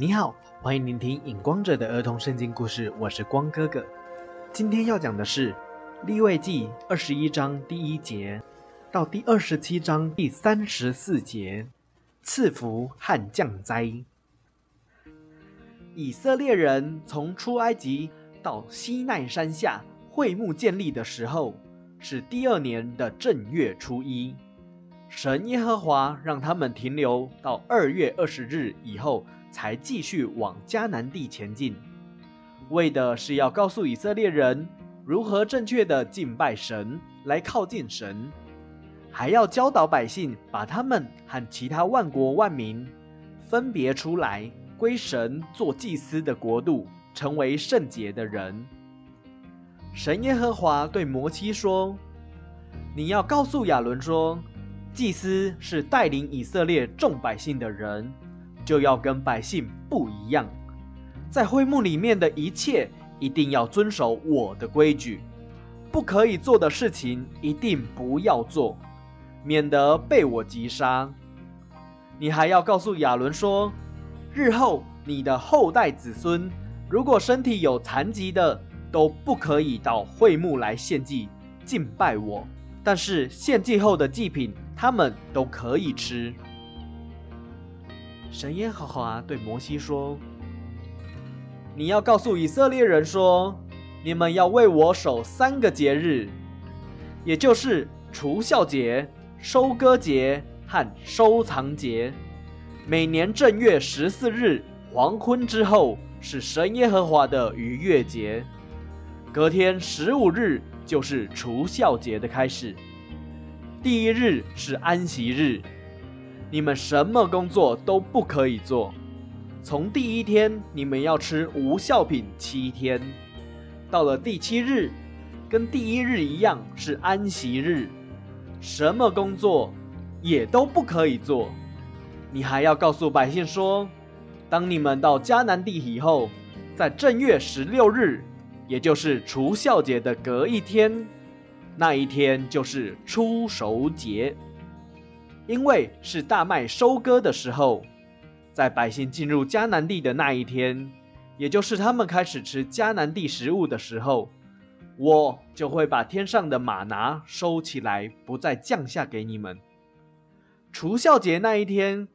你好，欢迎聆听影光者的儿童圣经故事，我是光哥哥。今天要讲的是立位记二十一章第一节到第二十七章第三十四节，赐福和降灾。以色列人从出埃及到西奈山下会幕建立的时候，是第二年的正月初一。神耶和华让他们停留到二月二十日以后。才继续往迦南地前进，为的是要告诉以色列人如何正确的敬拜神，来靠近神，还要教导百姓把他们和其他万国万民分别出来，归神做祭司的国度，成为圣洁的人。神耶和华对摩西说：“你要告诉亚伦说，祭司是带领以色列众百姓的人。”就要跟百姓不一样，在会幕里面的一切一定要遵守我的规矩，不可以做的事情一定不要做，免得被我击杀。你还要告诉亚伦说，日后你的后代子孙，如果身体有残疾的，都不可以到会幕来献祭敬拜我，但是献祭后的祭品，他们都可以吃。神耶和华对摩西说：“你要告诉以色列人说，你们要为我守三个节日，也就是除孝节、收割节和收藏节。每年正月十四日黄昏之后是神耶和华的逾越节，隔天十五日就是除孝节的开始。第一日是安息日。”你们什么工作都不可以做。从第一天，你们要吃无效品七天。到了第七日，跟第一日一样是安息日，什么工作也都不可以做。你还要告诉百姓说：当你们到迦南地以后，在正月十六日，也就是除孝节的隔一天，那一天就是初熟节。因为是大麦收割的时候，在百姓进入迦南地的那一天，也就是他们开始吃迦南地食物的时候，我就会把天上的马拿收起来，不再降下给你们。除孝节那一天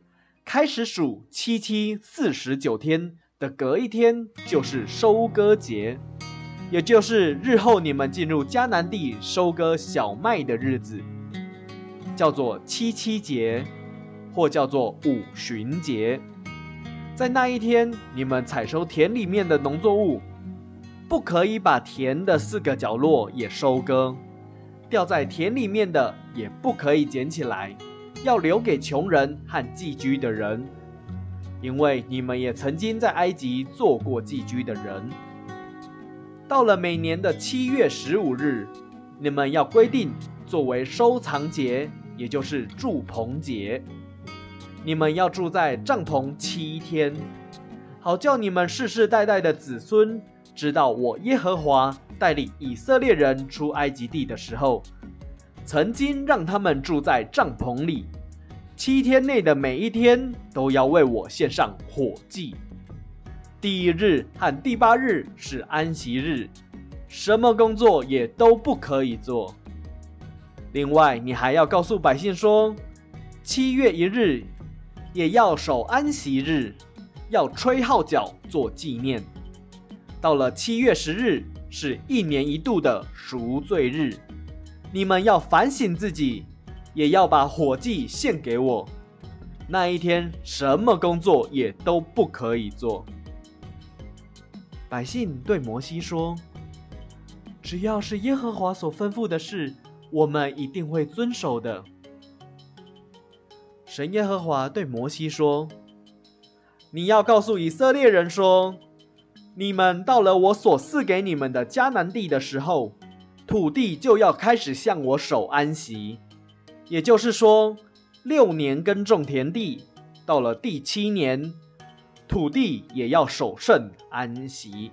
开始数七七四十九天的隔一天，就是收割节，也就是日后你们进入迦南地收割小麦的日子。叫做七七节，或叫做五旬节，在那一天，你们采收田里面的农作物，不可以把田的四个角落也收割，掉在田里面的也不可以捡起来，要留给穷人和寄居的人，因为你们也曾经在埃及做过寄居的人。到了每年的七月十五日，你们要规定作为收藏节。也就是住棚节，你们要住在帐篷七天，好叫你们世世代代的子孙知道我耶和华带领以色列人出埃及地的时候，曾经让他们住在帐篷里。七天内的每一天都要为我献上火祭。第一日和第八日是安息日，什么工作也都不可以做。另外，你还要告诉百姓说，七月一日也要守安息日，要吹号角做纪念。到了七月十日，是一年一度的赎罪日，你们要反省自己，也要把火祭献给我。那一天，什么工作也都不可以做。百姓对摩西说：“只要是耶和华所吩咐的事。”我们一定会遵守的。神耶和华对摩西说：“你要告诉以色列人说，你们到了我所赐给你们的迦南地的时候，土地就要开始向我守安息。也就是说，六年耕种田地，到了第七年，土地也要守圣安息。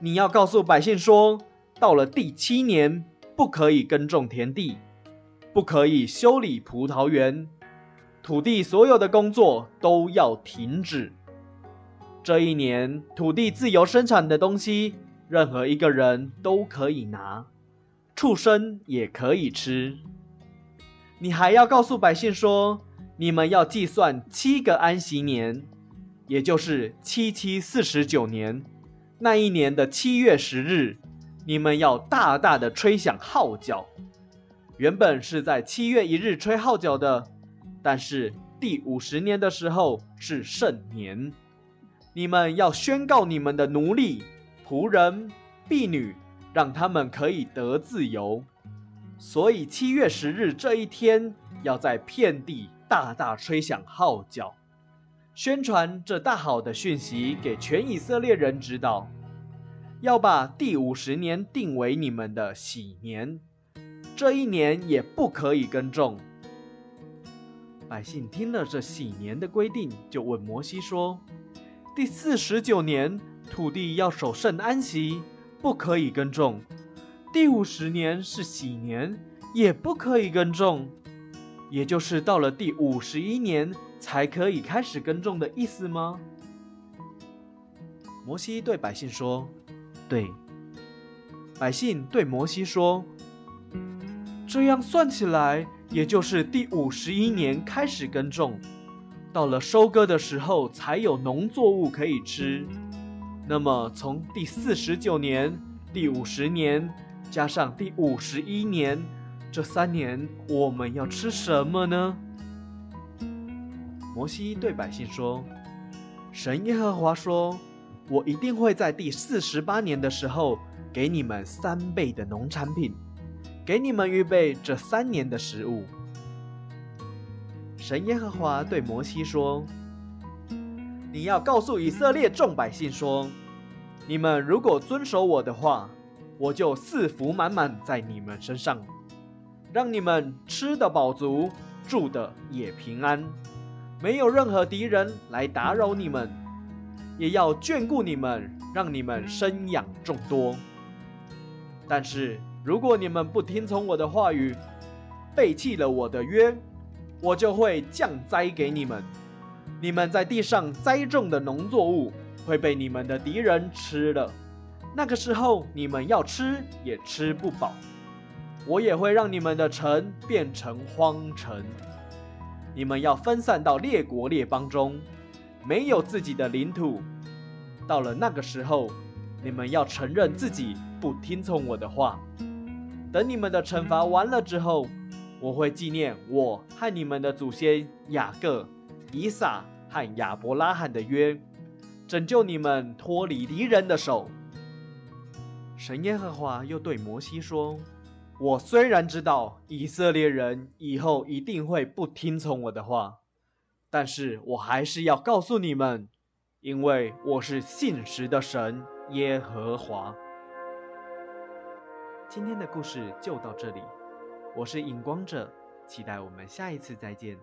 你要告诉百姓说，到了第七年。”不可以耕种田地，不可以修理葡萄园，土地所有的工作都要停止。这一年土地自由生产的东西，任何一个人都可以拿，畜生也可以吃。你还要告诉百姓说，你们要计算七个安息年，也就是七七四十九年，那一年的七月十日，你们要大大的吹响号角。原本是在七月一日吹号角的，但是第五十年的时候是圣年，你们要宣告你们的奴隶、仆人、婢女，让他们可以得自由。所以七月十日这一天，要在遍地大大吹响号角，宣传这大好的讯息给全以色列人知道，要把第五十年定为你们的喜年。这一年也不可以耕种。百姓听了这喜年的规定，就问摩西说：“第四十九年土地要守圣安息，不可以耕种；第五十年是喜年，也不可以耕种。也就是到了第五十一年才可以开始耕种的意思吗？”摩西对百姓说：“对。”百姓对摩西说。这样算起来，也就是第五十一年开始耕种，到了收割的时候才有农作物可以吃。那么从第四十九年、第五十年加上第五十一年，这三年我们要吃什么呢？摩西对百姓说：“神耶和华说，我一定会在第四十八年的时候给你们三倍的农产品。”给你们预备这三年的食物。神耶和华对摩西说：“你要告诉以色列众百姓说，你们如果遵守我的话，我就赐福满满在你们身上，让你们吃的饱足，住的也平安，没有任何敌人来打扰你们，也要眷顾你们，让你们生养众多。但是。”如果你们不听从我的话语，背弃了我的约，我就会降灾给你们。你们在地上栽种的农作物会被你们的敌人吃了。那个时候，你们要吃也吃不饱。我也会让你们的城变成荒城。你们要分散到列国列邦中，没有自己的领土。到了那个时候，你们要承认自己不听从我的话。等你们的惩罚完了之后，我会纪念我和你们的祖先雅各、以撒和亚伯拉罕的约，拯救你们脱离敌人的手。神耶和华又对摩西说：“我虽然知道以色列人以后一定会不听从我的话，但是我还是要告诉你们，因为我是信实的神耶和华。”今天的故事就到这里，我是影光者，期待我们下一次再见。